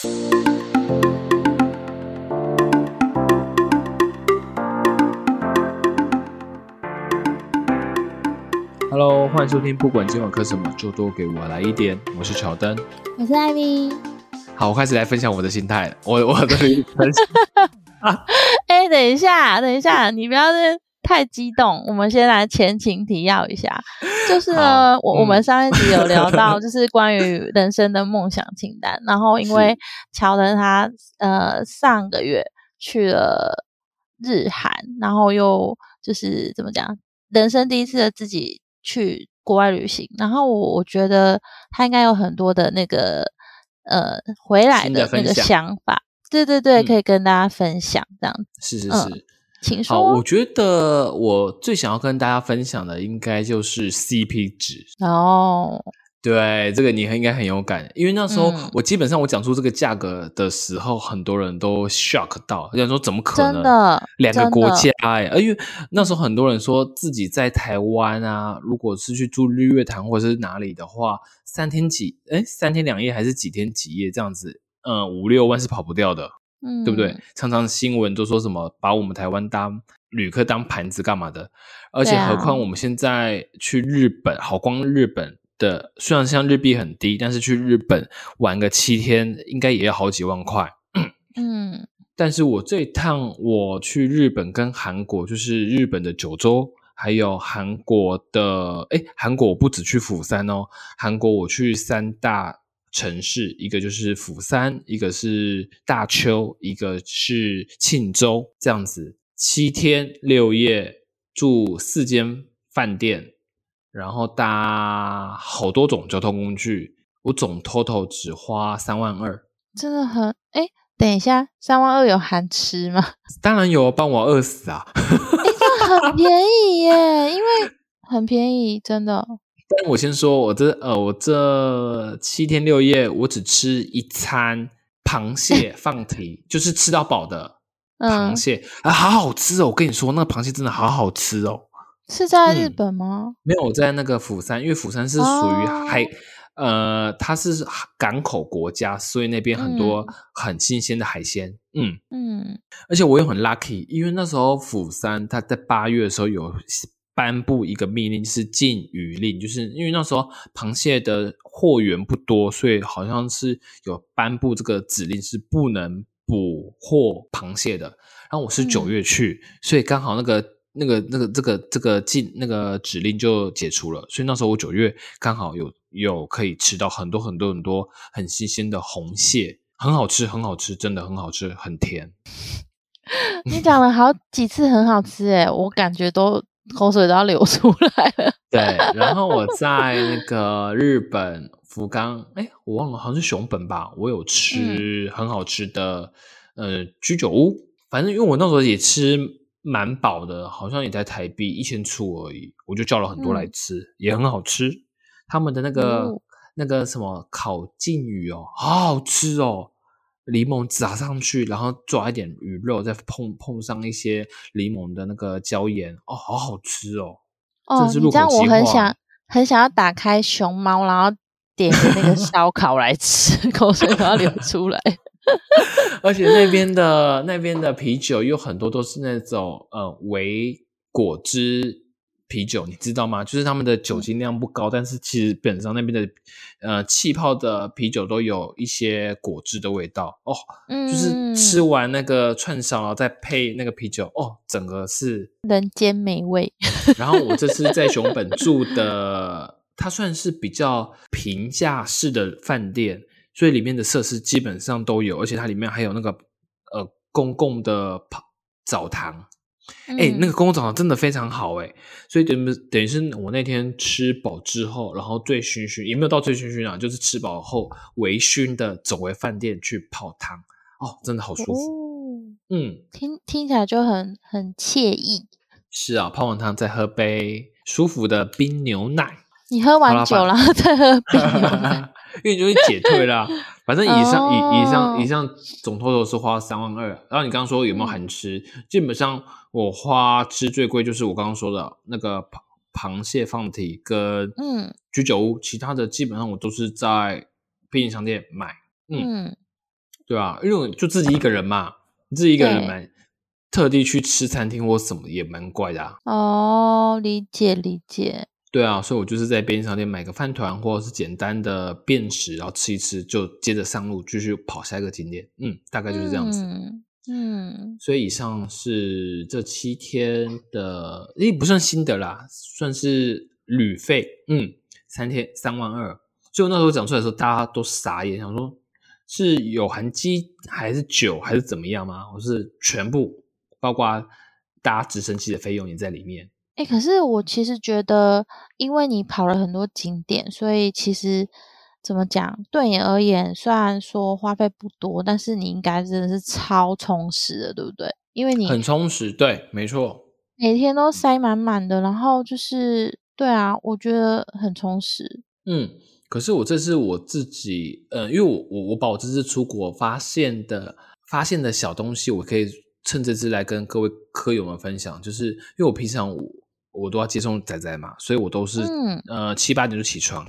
Hello，欢迎收听，不管今晚磕什么，就多给我来一点。我是乔丹，我是艾米。好，我开始来分享我的心态。我我的 分享。哎，等一下，等一下，你不要太激动。我们先来前情提要一下，就 是呢，我我们上一集有聊到，就是关于人生的梦想清单。然后因为乔德他呃上个月去了日韩，然后又就是怎么讲，人生第一次的自己。去国外旅行，然后我我觉得他应该有很多的那个呃回来的那个想法，对对对，可以跟大家分享这样子。是是是，请说。好，我觉得我最想要跟大家分享的应该就是 CP 值哦。对，这个你应该很有感，因为那时候我基本上我讲出这个价格的时候，很多人都 shock 到，想说怎么可能？真的，两个国家哎，因为那时候很多人说自己在台湾啊，如果是去住日月潭或者是哪里的话，三天几哎，三天两夜还是几天几夜这样子，嗯，五六万是跑不掉的，嗯，对不对？常常新闻都说什么把我们台湾当旅客当盘子干嘛的，而且何况我们现在去日本，好光日本。的虽然像日币很低，但是去日本玩个七天，应该也要好几万块。嗯，但是我这一趟我去日本跟韩国，就是日本的九州，还有韩国的，哎，韩国我不止去釜山哦，韩国我去三大城市，一个就是釜山，一个是大邱，一个是庆州，这样子七天六夜住四间饭店。然后搭好多种交通工具，我总 total 只花三万二，真的很哎，等一下，三万二有含吃吗？当然有，帮我饿死啊！哎，这很便宜耶，因为很便宜，真的。但我先说，我这呃，我这七天六夜，我只吃一餐螃蟹 放题，就是吃到饱的螃蟹啊，好好吃哦！我跟你说，那个螃蟹真的好好吃哦。是在日本吗？没有，我在那个釜山，因为釜山是属于海，呃，它是港口国家，所以那边很多很新鲜的海鲜。嗯嗯，而且我也很 lucky，因为那时候釜山它在八月的时候有颁布一个命令，是禁渔令，就是因为那时候螃蟹的货源不多，所以好像是有颁布这个指令，是不能捕获螃蟹的。然后我是九月去，所以刚好那个。那个、那个、这个、这个禁那个指令就解除了，所以那时候我九月刚好有有可以吃到很多很多很多很新鲜的红蟹，很好吃，很好吃，真的很好吃，很甜。你讲了好几次很好吃，哎，我感觉都口水都要流出来了。对，然后我在那个日本福冈，哎，我忘了，好像是熊本吧，我有吃很好吃的呃居酒屋，反正因为我那时候也吃。蛮饱的，好像也在台币一千出而已，我就叫了很多来吃，也很好吃。他们的那个那个什么烤鲭鱼哦，好好吃哦，柠檬撒上去，然后抓一点鱼肉，再碰碰上一些柠檬的那个椒盐，哦，好好吃哦。哦，你这样我很想很想要打开熊猫，然后点那个烧烤来吃，口水都要流出来。而且那边的那边的啤酒有很多都是那种呃为果汁啤酒，你知道吗？就是他们的酒精量不高，但是其实本上那边的呃气泡的啤酒都有一些果汁的味道哦。嗯，就是吃完那个串烧，然后再配那个啤酒，哦，整个是人间美味。然后我这次在熊本住的，它算是比较平价式的饭店。所以里面的设施基本上都有，而且它里面还有那个呃公共的泡澡堂，哎，那个公共澡堂真的非常好哎。所以等等于是我那天吃饱之后，然后醉醺醺也没有到醉醺醺啊，就是吃饱后微醺的走回饭店去泡汤，哦，真的好舒服。嗯，听听起来就很很惬意。是啊，泡完汤再喝杯舒服的冰牛奶。你喝完酒然后再喝冰牛奶。因为就会解退啦，反正以上以以上以上总 total 是花三万二。然后你刚刚说有没有含吃？基本上我花吃最贵就是我刚刚说的那个螃螃蟹放题跟嗯居酒屋，其他的基本上我都是在便利商店买。嗯，对啊，因为就自己一个人嘛，自己一个人买特地去吃餐厅或什么也蛮怪的啊。哦，理解理解。对啊，所以我就是在便利商店买个饭团或者是简单的便食，然后吃一吃，就接着上路继续跑下一个景点。嗯，大概就是这样子。嗯嗯所以以上是这七天的，诶，不算新的啦，算是旅费。嗯，三天三万二。所以我那时候讲出来的时候，大家都傻眼，想说是有含机还是酒还是怎么样吗？我是全部包括搭直升机的费用也在里面。哎、可是我其实觉得，因为你跑了很多景点，所以其实怎么讲，对你而言，虽然说花费不多，但是你应该真的是超充实的，对不对？因为你很充实，对，没错。每天都塞满满的，然后就是对啊，我觉得很充实。嗯，可是我这是我自己，呃，因为我我我把我这次出国发现的发现的小东西，我可以趁这次来跟各位科友们分享，就是因为我平常我我都要接送仔仔嘛，所以我都是、嗯。呃七八点就起床，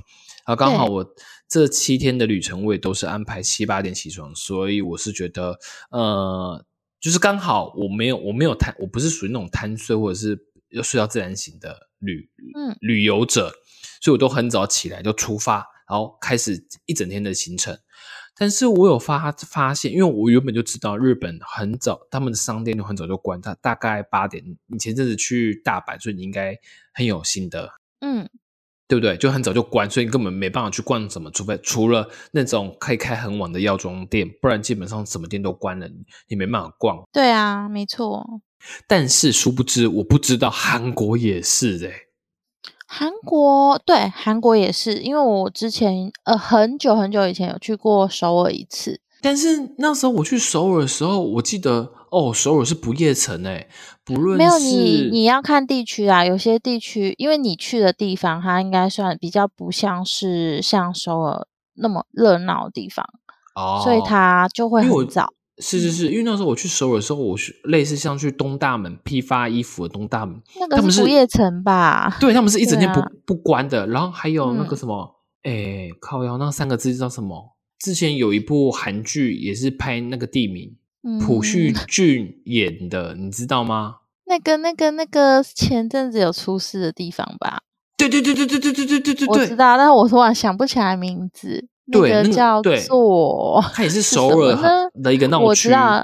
然后刚好我这七天的旅程我也都是安排七八点起床，所以我是觉得呃，就是刚好我没有我没有贪，我不是属于那种贪睡或者是要睡到自然醒的旅嗯。旅游者，所以我都很早起来就出发，然后开始一整天的行程。但是我有发发现，因为我原本就知道日本很早，他们的商店都很早就关，大大概八点。你前阵子去大阪，所以你应该很有心得，嗯，对不对？就很早就关，所以你根本没办法去逛什么，除非除了那种可以开很晚的药妆店，不然基本上什么店都关了，你你没办法逛。对啊，没错。但是殊不知，我不知道韩国也是欸诶、韩国对韩国也是，因为我之前呃很久很久以前有去过首尔一次，但是那时候我去首尔的时候，我记得哦，首尔是不夜城诶，不论没有你你要看地区啊，有些地区因为你去的地方，它应该算比较不像是像首尔那么热闹的地方，哦，所以它就会很早。是是是，因为那时候我去首尔的时候，我是类似像去东大门批发衣服的东大门，那个是不夜城吧？对他们是一整天不、啊不关的。然后还有那个嗯什么，诶、靠腰那三个字叫什么？之前有一部韩剧也是拍那个地名，朴叙嗯 俊演的，你知道吗？那个那个那个前阵子有出事的地方吧？对对对对对对对对对对对，我知道，但是我突然想不起来名字。对那叫做它也是首尔呢的一个闹区。我知道，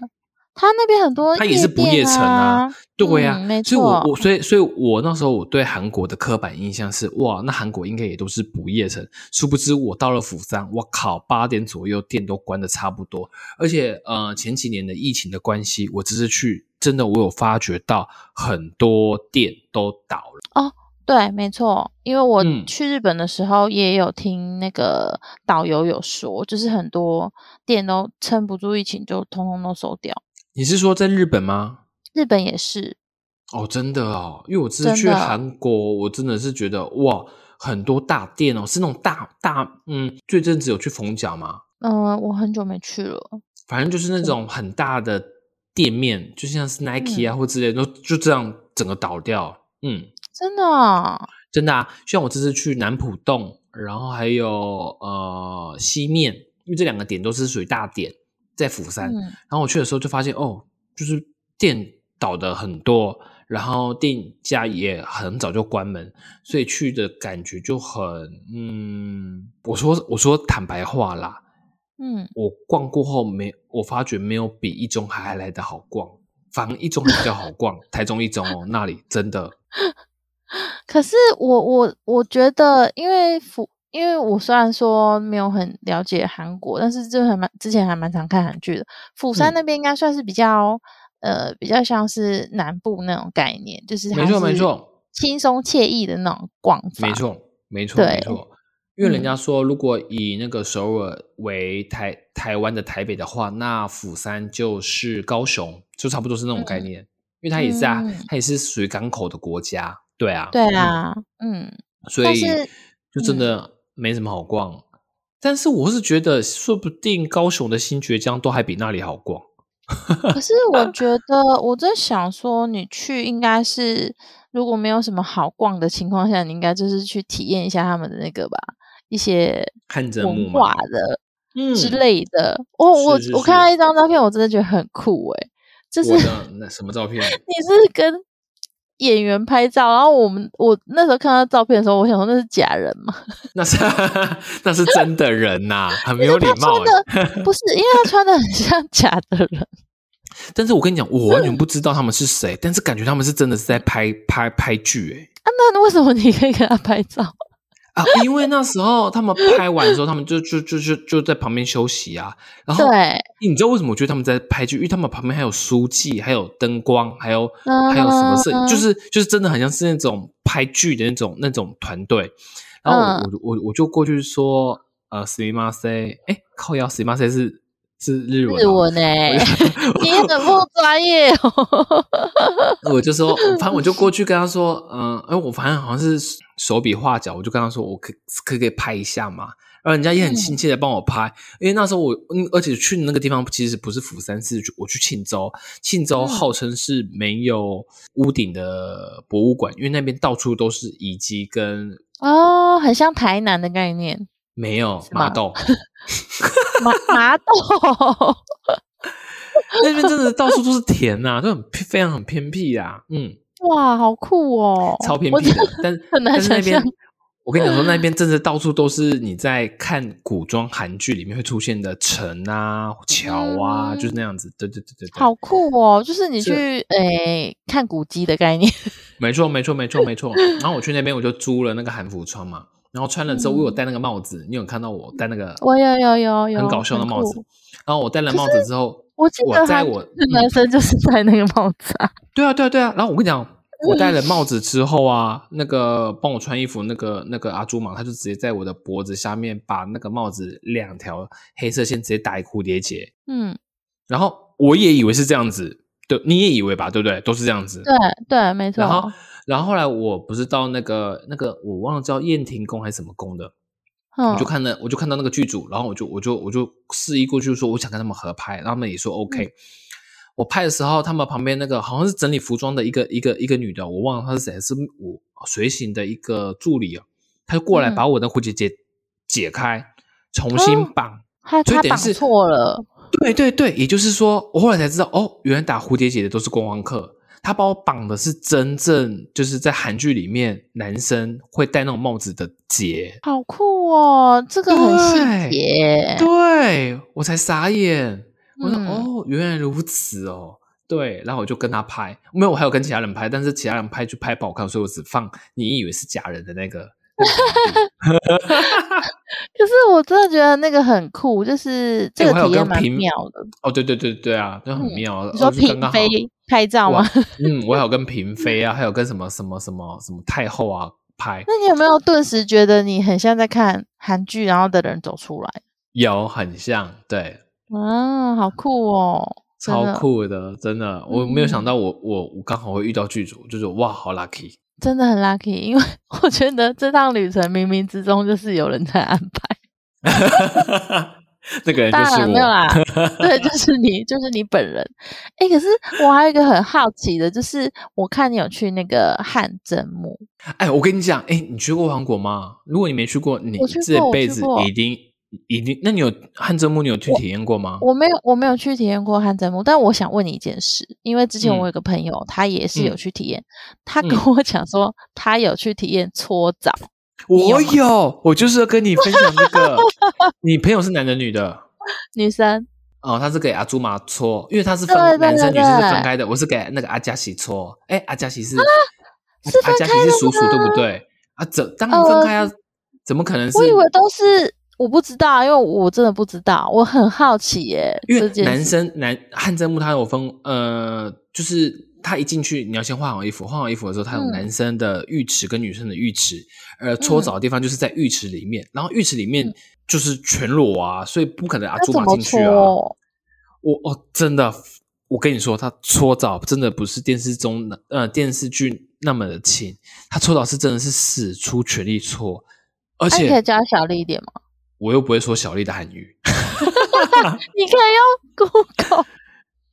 它那边很多它也是不夜城啊啊，对呀、嗯没所以我我所以所以我那时候我对韩国的刻板印象是哇，那韩国应该也都是不夜城。殊不知我到了釜山，我靠，八点左右店都关的差不多，而且呃前几年的疫情的关系，我只是去真的我有发觉到很多店都倒了。对，没错，因为我嗯去日本的时候也有听那个导游有说，就是很多店都撑不住疫情，就通通都收掉。你是说在日本吗？日本也是，哦，真的哦，因为我之前去韩国，我真的是觉得哇，很多大店哦，是那种大大嗯，最近只有去逢甲吗？嗯、我很久没去了。反正就是那种很大的店面，就像是 Nike 嗯啊、或之类的，都就这样整个倒掉。嗯，真的啊、真的啊，像我这次去南浦洞，然后还有呃西面，因为这两个点都是属于大点，在釜山。嗯，然后我去的时候就发现，哦，就是店倒的很多，然后店家也很早就关门，所以去的感觉就很，嗯，我说我说坦白话啦，嗯，我逛过后没，我发觉没有比一中还来的好逛，反而一中还比较好逛。台中一中哦，那里真的可是我我我觉得，因为釜，因为我虽然说没有很了解韩国，但是就还蛮之前还蛮常看韩剧的。釜山嗯那边应该算是比较、呃比较像是南部那种概念，就是它没错没错轻松惬意的那种逛法。没错没错没错。因为人嗯家说，如果以那个首尔为台台湾的台北的话，那釜山就是高雄，就差不多是那种概念。因为它也是啊，嗯它也是属于港口的国家，对啊，对啊，嗯，所以但是嗯就真的没什么好逛。但是我是觉得，说不定高雄的新爵江都还比那里好逛。可是 我觉得我在想说，你去应该是如果没有什么好逛的情况下，你应该就是去体验一下他们的那个吧，一些汗蒸木文化的。嗯之类的。我我是是我看到一张照片，我真的觉得很酷诶、就是那什么照片？你是跟演员拍照，然后我们我那时候看到照片的时候，我想说那是假人吗？那是 那是真的人呐、很没有礼貌。的 不是，因为他穿的很像假的人。但是我跟你讲，我完全不知道他们是谁，但是感觉他们是真的是在拍拍拍剧哎、啊，那为什么你可以跟他拍照？啊，因为那时候他们拍完的时候，他们就就就就就在旁边休息啊。然后对，你知道为什么我觉得他们在拍剧？因为他们旁边还有书记，还有灯光，还有嗯还有什么摄影，就是就是真的很像是那种拍剧的那种那种团队。然后我、嗯我我我就过去说，呃，s m 马塞，哎，靠腰 s m 马塞是是日文、日哦，文诶、你很不专业哦。我就说，反正我就过去跟他说，嗯、呃，哎，我反正好像是手笔画脚，我就跟他说，我可可不可以拍一下嘛？然后人家也很亲切的帮我拍，因为那时候我，嗯，而且去的那个地方其实不是釜山，是我去庆州，庆州嗯。号称是没有屋顶的博物馆，因为那边到处都是遗迹跟哦，很像台南的概念，没有是吗？麻豆，麻麻豆。那边真的到处都是田呐、就很非常很偏僻啊、嗯，哇，好酷哦！超偏僻的，但是那边。我跟你讲说，那边真的到处都是你在看古装韩剧里面会出现的城啊、桥啊，嗯就是那样子。对对对对对，好酷哦！就是你去诶、看古迹的概念，没错没错没错没错。然后我去那边我就租了那个韩服穿嘛，然后穿了之后我有戴那个帽子，你有看到我戴那个我有有有有很搞笑的帽子。然后我戴了帽子之后，我记得我在我男生就是戴那个帽子啊。对啊对啊对啊。然后我跟你讲。我戴了帽子之后啊，那个帮我穿衣服那个那个阿朱嘛，他就直接在我的脖子下面把那个帽子两条黑色线直接打一个蝴蝶结，嗯，然后我也以为是这样子，对，你也以为吧，对不对？都是这样子。对对，没错。然后，然后后来我不是到那个那个我忘了叫燕庭宫还是什么宫的，嗯，我就看那，我就看到那个剧组，然后我就我就我就示意过去说我想跟他们合拍，然后他们也说 OK。我拍的时候，他们旁边那个好像是整理服装的一个一个一个女的，我忘了她是谁，是我随行的一个助理哦，她就过来嗯把我的蝴蝶结解开，重新哦绑。所以等于是错了。对对对，也就是说，我后来才知道，哦，原来打蝴蝶结的都是观光客。他把我绑的是真正就是在韩剧里面男生会戴那种帽子的结，好酷哦，这个很细对节。对我才傻眼。我说、嗯哦，原来如此哦。对，然后我就跟他拍，没有，我还有跟其他人拍，但是其他人拍就拍不好看，所以我只放你以为是假人的那个。可是我真的觉得那个很酷，就是这个体验蛮妙的。哦，对对对对啊，就很嗯妙。你说嫔妃拍照吗？嗯，我有跟嫔妃啊，还有跟什么什么什么什么太后啊拍，那你有没有顿时觉得你很像在看韩剧，然后的人走出来？有很像，对，啊，好酷哦！超，酷的，真的，我没有想嗯到我我我刚好会遇到剧组，就是哇，好 lucky。真的很 lucky，因为我觉得这趟旅程冥冥之中就是有人在安排。那个人就当是我，然没有啦，对，就是你，就是你本人。哎，可是我还有一个很好奇的，就是我看你有去那个汗蒸木，哎，我跟你讲，哎，你去过韩国吗？如果你没去过，你这辈子一定一定，那你有汗蒸木，你有去体验过吗？我没有，我没有去体验过汗蒸木，但我想问你一件事，因为之前嗯我有个朋友，他也是有嗯去体验，他跟嗯我讲说，他有去体验搓澡。我有，我就是要跟你分享这个。你朋友是男的女的？女生哦，他是给阿朱玛搓，因为他是分对对男生女生是分开的，我是给那个阿佳喜搓。哎，阿佳喜是、是阿佳喜是叔叔对不对？啊，怎当然分开啊，怎么可能是？我以为都是，我不知道，因为我真的不知道，我很好奇耶。因为男生男汗蒸木他有分，呃，就是他一进去你要先换好衣服，换好衣服的时候，他有嗯男生的浴池跟女生的浴池，呃，搓澡的地方就是在浴池里面，然后浴池里面嗯就是全裸啊，所以不可能阿朱那怎么玛进去啊。搓？我哦，真的，我跟你说，他搓澡真的不是电视中的呃电视剧那么的轻，他搓澡是真的是使出全力搓，而且你可以且教小力一点吗？我又不会说小丽的韩语，你可以用 Google。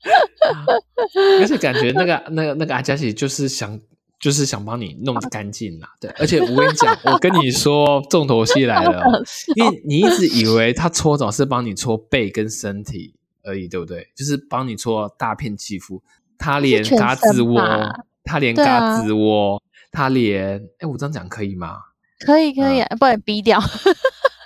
而且感觉那个 那个那个阿佳琪就是想就是想帮你弄干净啦。对，而且我跟你讲，我跟你说，重头戏来了，因为你一直以为他搓澡是帮你搓背跟身体而已，对不对？就是帮你搓大片肌肤，他连嘎吱窝，他连嘎吱窝，他连……哎，我这样讲可以吗？可以，可以，不然逼掉。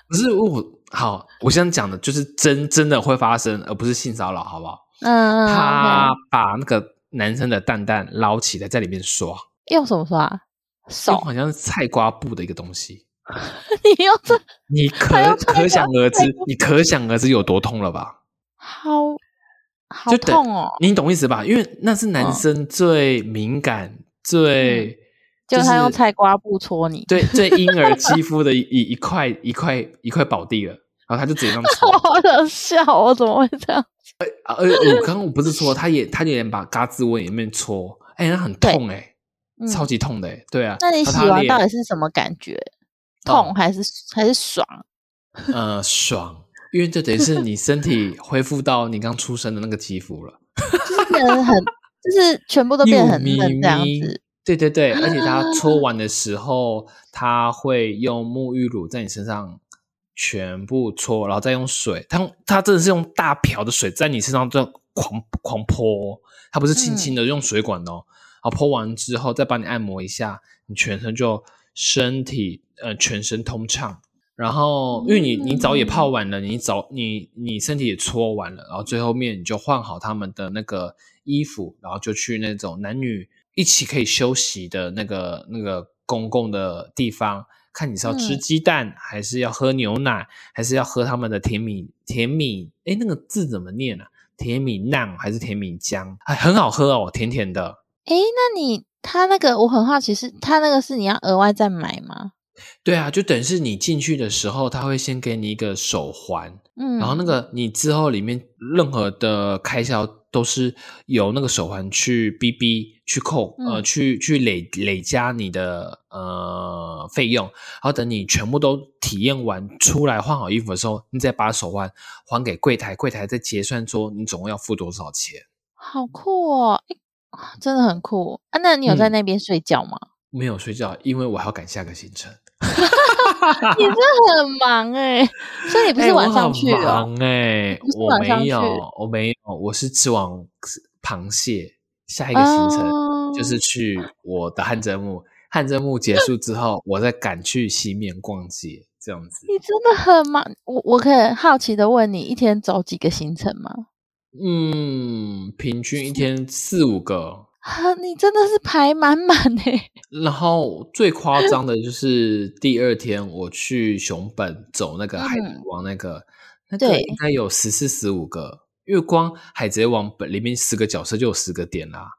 不是我好，我现在讲的就是真真的会发生，而不是性骚扰，好不好？嗯，他把那个男生的蛋蛋捞起来，在里面刷，用什么刷？手，好像是菜瓜布的一个东西。你用这，你可可想而知，你可想而知有多痛了吧？好，好痛哦！你懂意思吧？因为那是男生最敏感、最。就他用菜瓜布戳你，对，最婴儿 肌肤的一一块一块一块宝地了，然后他就直接这样戳，好想笑，我怎么会这样？呃，我刚刚我不是说，他也他也把嘎吱窝里面戳，哎，那很痛哎，超级痛的，对啊。那你洗完到底是什么感觉？痛还是还是爽？呃，爽，因为这等于是你身体恢复到你刚出生的那个肌肤了，就是变得很，就是全部都变得很嫩这样子。对对对，而且他搓完的时候，他会用沐浴乳在你身上全部搓，然后再用水，他他真的是用大瓢的水在你身上这样狂狂泼，他不是轻轻的用水管哦，然后泼完之后再帮你按摩一下，你全身就身体呃全身通畅，然后因为你你澡也泡完了，你澡你你身体也搓完了，然后最后面你就换好他们的那个衣服，然后就去那种男女。一起可以休息的那个那个公共的地方，看你是要吃鸡蛋，还是要喝牛奶，还是要喝他们的甜米甜米？哎，那个字怎么念啊？甜米酿还是甜米浆？哎，很好喝哦，甜甜的。哎，那你他那个我很好奇，是他那个是你要额外再买吗？对啊，就等于是你进去的时候，他会先给你一个手环，嗯，然后那个你之后里面任何的开销都是由那个手环去逼逼去扣，呃，去去累累加你的呃费用，然后等你全部都体验完出来换好衣服的时候，你再把手环还给柜台，柜台再结算说你总共要付多少钱。好酷哦，真的很酷啊！那你有在那边睡觉吗？没有睡觉，因为我还要赶下个行程。你真的很忙哎，所以你不是晚上去的？忙哎，我没有，我没有，我是吃完螃蟹，下一个行程就是去我的汗蒸木。汗蒸木结束之后，我再赶去西面逛街，这样子。你真的很忙，我我可以好奇的问你，一天走几个行程吗？嗯，平均一天四五个。你真的是排满满哎！然后最夸张的就是第二天我去熊本走那个海贼王那个，那个应该有十四十五个，因为光海贼王本里面十个角色就有十个点啦。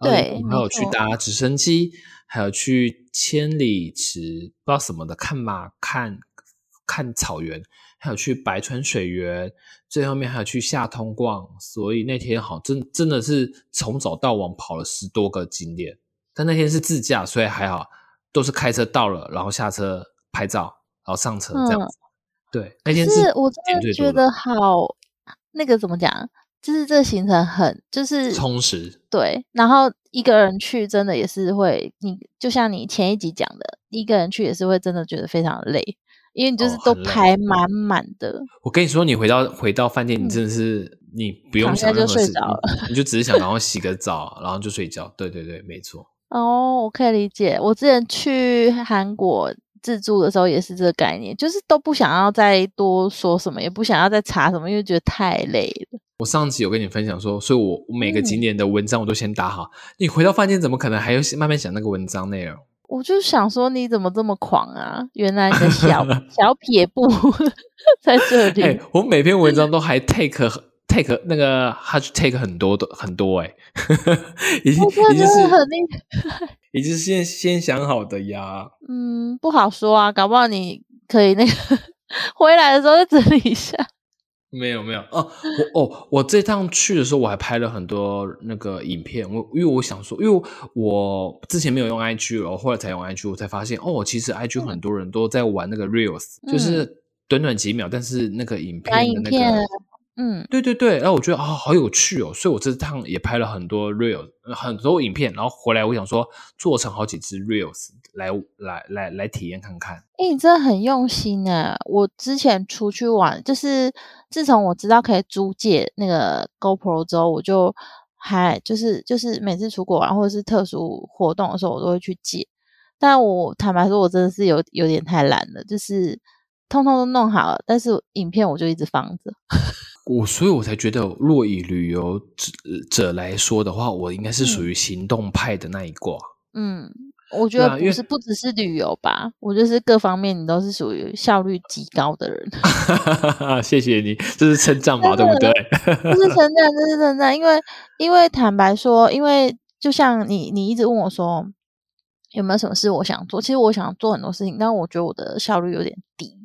对，还有去搭直升机，还有去千里池不知道什么的看马看看草原。还有去白川水源，最后面还有去下通逛，所以那天好真真的是从早到晚跑了十多个景点。但那天是自驾，所以还好，都是开车到了，然后下车拍照，然后上车这样子。对，那天是我真的觉得好，那个怎么讲，就是这行程很就是充实。对，然后一个人去真的也是会，你就像你前一集讲的，一个人去也是会真的觉得非常累。因为你就是都排满满的。我跟你说，你回到回到饭店，你真的是你不用想任何事，你就只是想 然后洗个澡，然后就睡觉。对对对，没错。哦，我可以理解。我之前去韩国自助的时候也是这个概念，就是都不想要再多说什么，也不想要再查什么，因为觉得太累了。我上集有跟你分享说，所以我每个景点的文章我都先打好。你回到饭店，怎么可能还要慢慢想那个文章内容？我就想说，你怎么这么狂啊？原来你的小 小撇步 在这里。我每篇文章都还 take take 那个，他 take 很多的很多哎，已经已经是很厉害，已经是先先想好的呀。嗯，不好说啊，搞不好你可以那个回来的时候再整理一下。没有没有。哦，我哦，我这趟去的时候我还拍了很多那个影片。我因为我想说，因为我之前没有用 IG，然后后来才用 IG，我才发现哦，其实 IG 很多人都在玩那个 Reels，就是短短几秒，但是那个影片的那个嗯，对对对，然后我觉得啊、好有趣哦，所以我这趟也拍了很多 reels，呃很多影片，然后回来我想说做成好几支 reels 来来来来体验看看。哎、你真的很用心哎！我之前出去玩，就是自从我知道可以租借那个 GoPro 之后，我就还就是就是每次出国玩或者是特殊活动的时候，我都会去借。但我坦白说，我真的是有有点太懒了，就是通通都弄好了，但是影片我就一直放着。我所以，我才觉得，若以旅游者者来说的话，我应该是属于行动派的那一挂。嗯，我觉得不是不只是旅游吧，我就是各方面你都是属于效率极高的人。谢谢你，这是称赞吧，对不对？这是称赞，这是称赞，因为因为坦白说，因为就像你你一直问我说有没有什么事我想做，其实我想做很多事情，但我觉得我的效率有点低，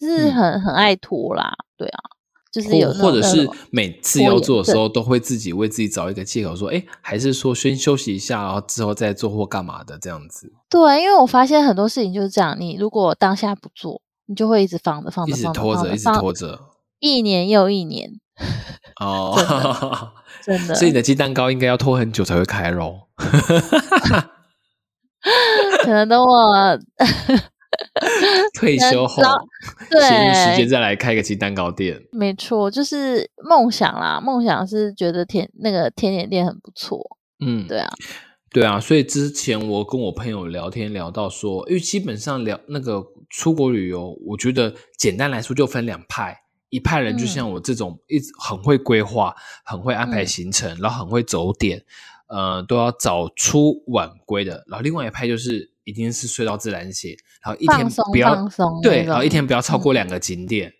就是嗯很、很爱拖啦，对啊，就是或有或者是每次要做的时候，都会自己为自己找一个借口，说，哎，还是说先休息一下，然后之后再做或干嘛的这样子，对，因为我发现很多事情就是这样，你如果当下不做，你就会一直放着放着一直拖着，一直拖着。一年又一年，哦，真的所以你的鸡蛋糕应该要拖很久才会开咯。可能等我 退休后老，闲余时间再来开个鸡蛋糕店。没错，就是梦想啦。梦想是觉得甜那个甜点店很不错，嗯，对啊，对啊，所以之前我跟我朋友聊天聊到说，因为基本上聊那个出国旅游，我觉得简单来说就分两派，一派人就像我这种一直很会规划、很会安排嗯行程，然后很会走点，呃，都要早出晚归的。然后另外一派就是一定是睡到自然醒，然后一天不要对，然后一天不要超过两个景点。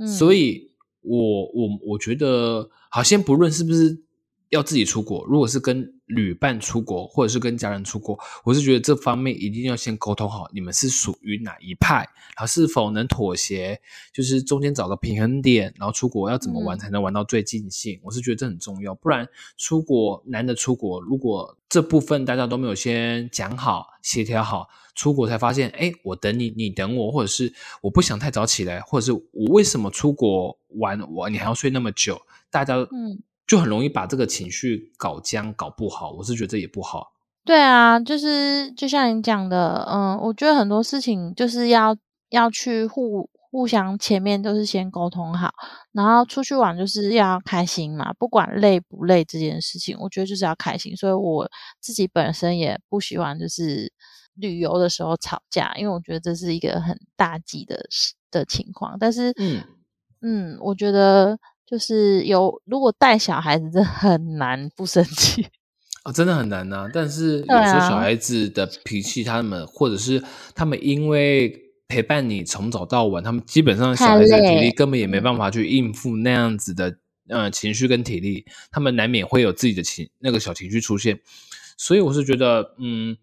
嗯，所以我我我觉得，好，先不论是不是要自己出国，如果是跟旅伴出国，或者是跟家人出国，我是觉得这方面一定要先沟通好，你们是属于哪一派，然后是否能妥协，就是中间找个平衡点，然后出国要怎么玩嗯才能玩到最尽兴，我是觉得这很重要，不然出国难得出国，如果这部分大家都没有先讲好、协调好。出国才发现，哎，我等你，你等我，或者是我不想太早起来，或者是我为什么出国玩我你还要睡那么久？大家嗯就很容易把这个情绪搞僵、搞不好。我是觉得这也不好。对啊，就是就像你讲的，嗯，我觉得很多事情就是要要去互互相前面都是先沟通好，然后出去玩就是要开心嘛，不管累不累这件事情，我觉得就是要开心。所以我自己本身也不喜欢就是旅游的时候吵架，因为我觉得这是一个很大忌的事的情况。但是，嗯嗯，我觉得就是有如果带小孩子，真的很难不生气。啊、真的很难呐、但是有对时候啊小孩子的脾气，他们或者是他们因为陪伴你从早到晚，他们基本上小孩子的体力根本也没嗯办法去应付那样子的呃情绪跟体力，他们难免会有自己的情那个小情绪出现。所以我是觉得，嗯，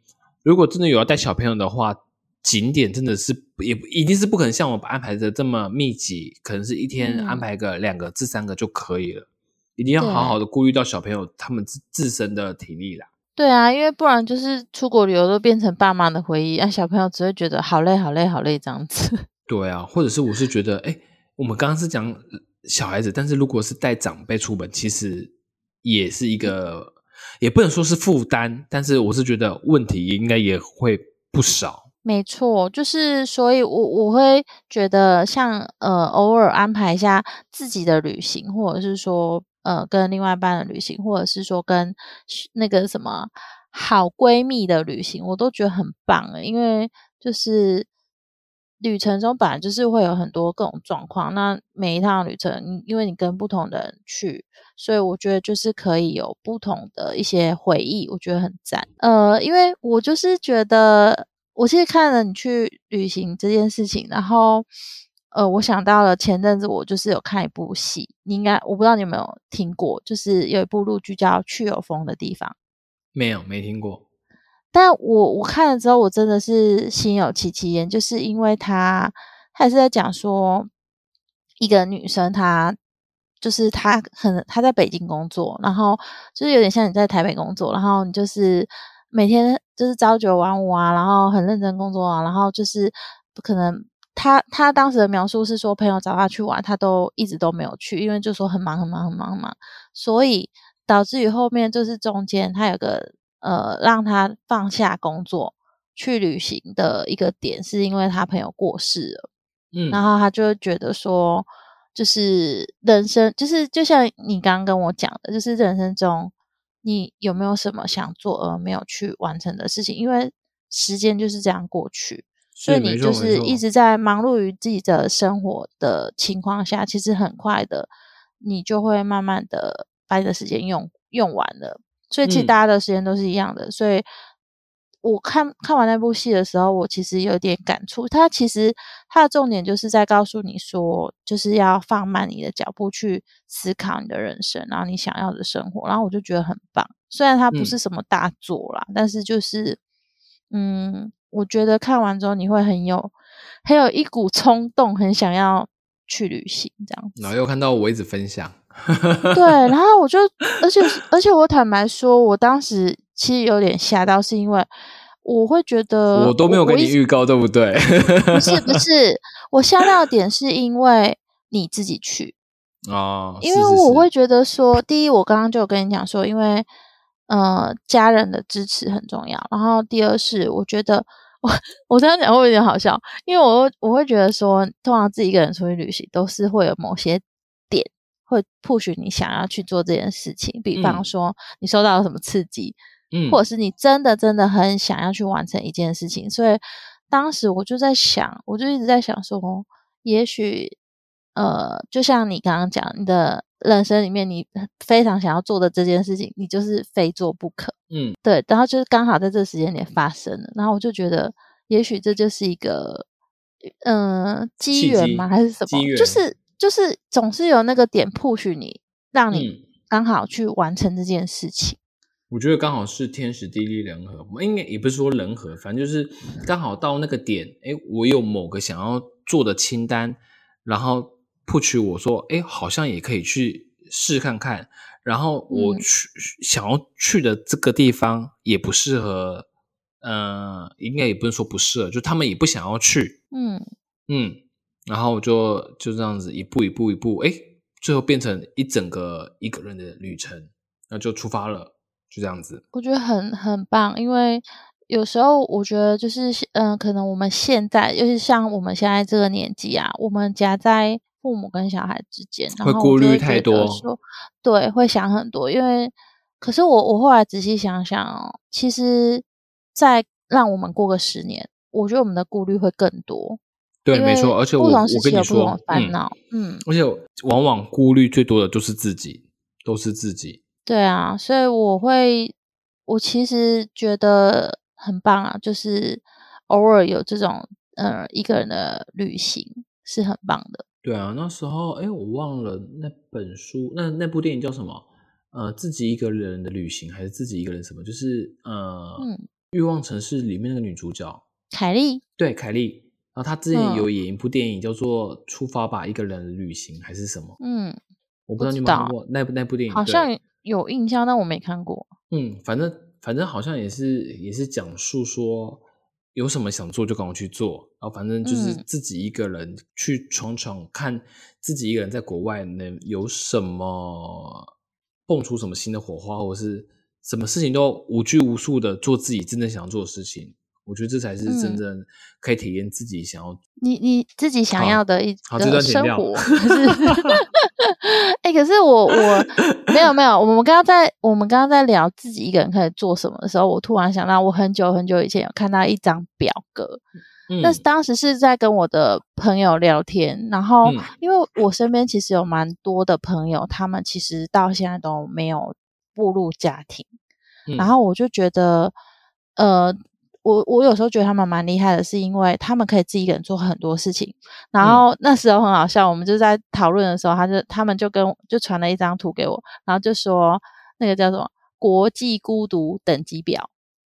如果真的有要带小朋友的话，景点真的是也一定是不可能像我安排的这么密集，可能是一天嗯安排个两个至三个就可以了。一定要好好的顾虑到小朋友他们自自身的体力啦。对啊，因为不然就是出国旅游都变成爸妈的回忆，那、小朋友只会觉得好累、好累、好累这样子。对啊，或者是我是觉得，哎，我们刚刚是讲呃小孩子，但是如果是带长辈出门，其实也是一个，也不能说是负担，但是我是觉得问题应该也会不少。没错，就是所以我，我会觉得像呃，偶尔安排一下自己的旅行，或者是说呃，跟另外一半的旅行，或者是说跟那个什么好闺蜜的旅行，我都觉得很棒诶，因为就是旅程中本来就是会有很多各种状况，那每一趟旅程，因为你跟不同的人去，所以我觉得就是可以有不同的一些回忆，我觉得很赞。呃，因为我就是觉得。我其实看了你去旅行这件事情，然后呃，我想到了前阵子我就是有看一部戏，你应该我不知道你有没有听过，就是有一部陆剧叫《去有风的地方》，没有，没听过。但我我看了之后，我真的是心有戚戚焉，就是因为他他也是在讲说一个女生她。就是她可能她在北京工作，然后就是有点像你在台北工作，然后你就是每天就是朝九晚五啊，然后很认真工作啊，然后就是不可能他他当时的描述是说，朋友找他去玩，他都一直都没有去，因为就说很忙很忙很忙很忙，所以导致于后面就是中间他有个呃让他放下工作去旅行的一个点，是因为他朋友过世了，嗯，然后他就觉得说，就是人生就是就像你刚刚跟我讲的，就是人生中你有没有什么想做而没有去完成的事情？因为时间就是这样过去。所以你就是一直在忙碌于自己的生活的情况下，其实很快的，你就会慢慢的把你的时间用用完了。所以其实大家的时间都是一样的。所以我看看完那部戏的时候，我其实有点感触。它其实它的重点就是在告诉你说，就是要放慢你的脚步去思考你的人生，然后你想要的生活。然后我就觉得很棒。虽然它不是什么大作啦，但是就是嗯。我觉得看完之后你会很有，很有一股冲动，很想要去旅行这样。然后又看到我一直分享，对，然后我就，而且而且我坦白说，我当时其实有点吓到，是因为我会觉得我都没有跟你预告，对不对？不是不是，我吓到点是因为你自己去啊，因为我会觉得说，第一，我刚刚就有跟你讲说，因为呃家人的支持很重要，然后第二是我觉得。我我这样讲会有点好笑，因为我我会觉得说，通常自己一个人出去旅行，都是会有某些点会 push 你想要去做这件事情。比方说，你受到了什么刺激，嗯，或者是你真的真的很想要去完成一件事情。所以当时我就在想，我就一直在想说，也许呃，就像你刚刚讲，你的人生里面你非常想要做的这件事情，你就是非做不可。嗯，对，然后就是刚好在这个时间点发生了，然后我就觉得，也许这就是一个，嗯，机缘吗？还是什么？就是就是总是有那个点 push 你，让你刚好去完成这件事情。我觉得刚好是天时地利人和，应该也不是说人和，反正就是刚好到那个点，哎，我有某个想要做的清单，然后 push 我说，哎，好像也可以去试看看。然后我去想要去的这个地方也不适合，呃，应该也不是说不适合，就他们也不想要去，嗯。嗯，然后就就这样子一步一步一步，哎，最后变成一整个一个人的旅程，那就出发了，就这样子。我觉得很很棒，因为有时候我觉得就是，嗯，可能我们现在，尤其像我们现在这个年纪啊，我们夹在。父母跟小孩之间，会顾虑太多，对，会想很多。因为，可是我我后来仔细想想哦，其实再让我们过个十年，我觉得我们的顾虑会更多。对，没错。而且我我跟你说，烦恼，嗯，而且往往顾虑最多的都是自己，都是自己。对啊，所以我会，我其实觉得很棒啊，就是偶尔有这种呃一个人的旅行是很棒的。对啊，那时候哎，我忘了那本书，那那部电影叫什么？呃，自己一个人的旅行，还是自己一个人什么？就是呃，欲望城市里面那个女主角凯莉，对，凯莉。然后她之前有演一部电影叫做《出发吧，一个人的旅行》，还是什么？嗯，我不知道你有没有看过那部那部电影，好像有印象，但我没看过。嗯，反正反正好像也是也是讲述说。有什么想做就赶快去做，然后反正就是自己一个人去闯闯看，自己一个人在国外能有什么蹦出什么新的火花，或者是什么事情都无拘无束的做自己真正想做的事情。我觉得这才是真正可以体验自己想要你你自己想要的一个生活。哎，可是我我没有没有，我们刚刚在我们刚刚在聊自己一个人可以做什么的时候，我突然想到，我很久很久以前有看到一张表格，那是当时是在跟我的朋友聊天，然后因为我身边其实有蛮多的朋友，他们其实到现在都没有步入家庭，然后我就觉得呃。我我有时候觉得他们蛮厉害的，是因为他们可以自己一个人做很多事情。然后那时候很好笑，我们就在讨论的时候，他就他们就跟就传了一张图给我，然后就说那个叫什么国际孤独等级表。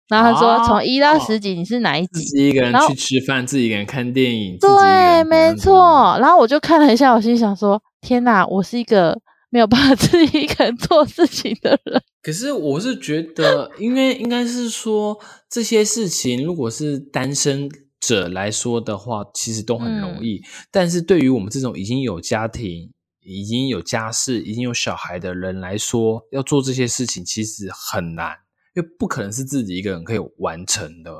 然后他说从一到十级你是哪一级？自己一个人去吃饭，自己一个人看电影。对，没错。然后我就看了一下，我心想说：天哪，我是一个。没有办法自己一个人做事情的人，可是我是觉得，因为应该是说这些事情，如果是单身者来说的话，其实都很容嗯易。但是对于我们这种已经有家庭、已经有家室、已经有小孩的人来说，要做这些事情其实很难，因为不可能是自己一个人可以完成的。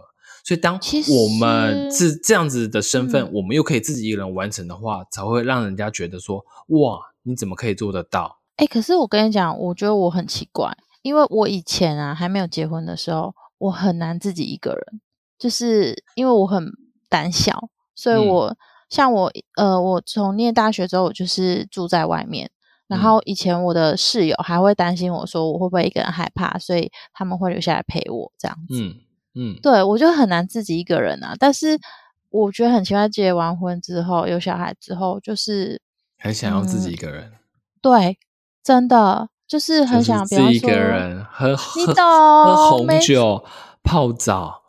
所以，当我们是这样子的身份，嗯我们又可以自己一个人完成的话，才会让人家觉得说：哇，你怎么可以做得到？哎、可是我跟你讲，我觉得我很奇怪，因为我以前啊还没有结婚的时候，我很难自己一个人，就是因为我很胆小，所以嗯我、像我呃，我从念大学之后，我就是住在外面。然嗯后以前我的室友还会担心我说我会不会一个人害怕，所以他们会留下来陪我这样子。嗯嗯，对我就很难自己一个人啊。但是我觉得很奇怪，结完婚之后有小孩之后，就是很想要自己嗯一个人，对，真的就是很想，自己一个人喝喝你懂喝红酒、泡澡、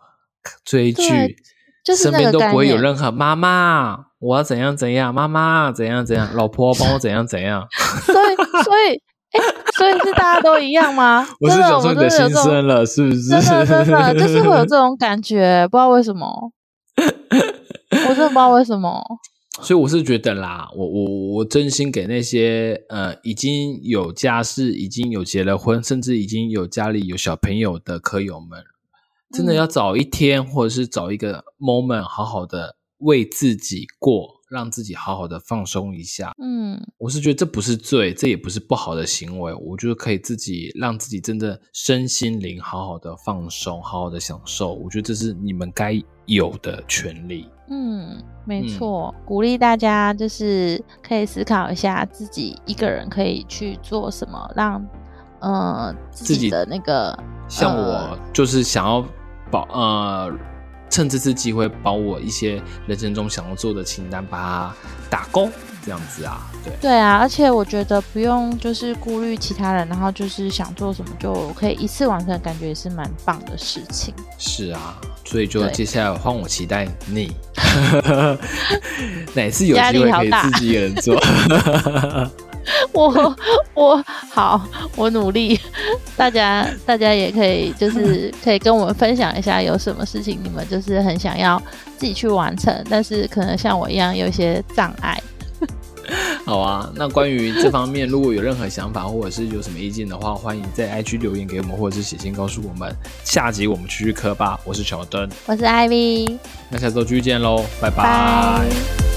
追剧，就是那个身边都不会有任何妈妈，我要怎样怎样，妈妈怎样怎样，老婆帮我怎样怎样。所以所以哎、所以是大家都一样吗？我是真的讲出你的心真的有这种声了，是不是？真的真的就是会有这种感觉，不知道为什么，我真的不知道为什么。所以我是觉得啦，我我我真心给那些呃已经有家室、已经有结了婚，甚至已经有家里有小朋友的科友们，真的嗯要找一天，或者是找一个 moment，好好的为自己过，让自己好好的放松一下。嗯我是觉得这不是罪，这也不是不好的行为，我觉得可以自己让自己真的身心灵好好的放松，好好的享受。我觉得这是你们该有的权利。嗯，没嗯。错，鼓励大家就是可以思考一下自己一个人可以去做什么，让呃自自己己的那个像呃我就是想要保呃，趁这次机会把我一些人生中想要做的清单把它打勾，这样子啊，对，对啊，而且我觉得不用就是顾虑其他人，然后就是想做什么就可以一次完成，感觉也是蛮棒的事情。是啊，所以就接下来换我期待你，哪次有压机会可以力自己一个人做。我我好，我努力。大家大家也可以就是 可以跟我们分享一下，有什么事情你们就是很想要自己去完成，但是可能像我一样有一些障碍。好啊，那关于这方面，如果有任何想法或者是有什么意见的话，欢迎在 IG 留言给我们，或者是写信告诉我们。下集我们继续磕吧，我是乔登，我是 Ivy，那下周继续见喽，拜拜拜。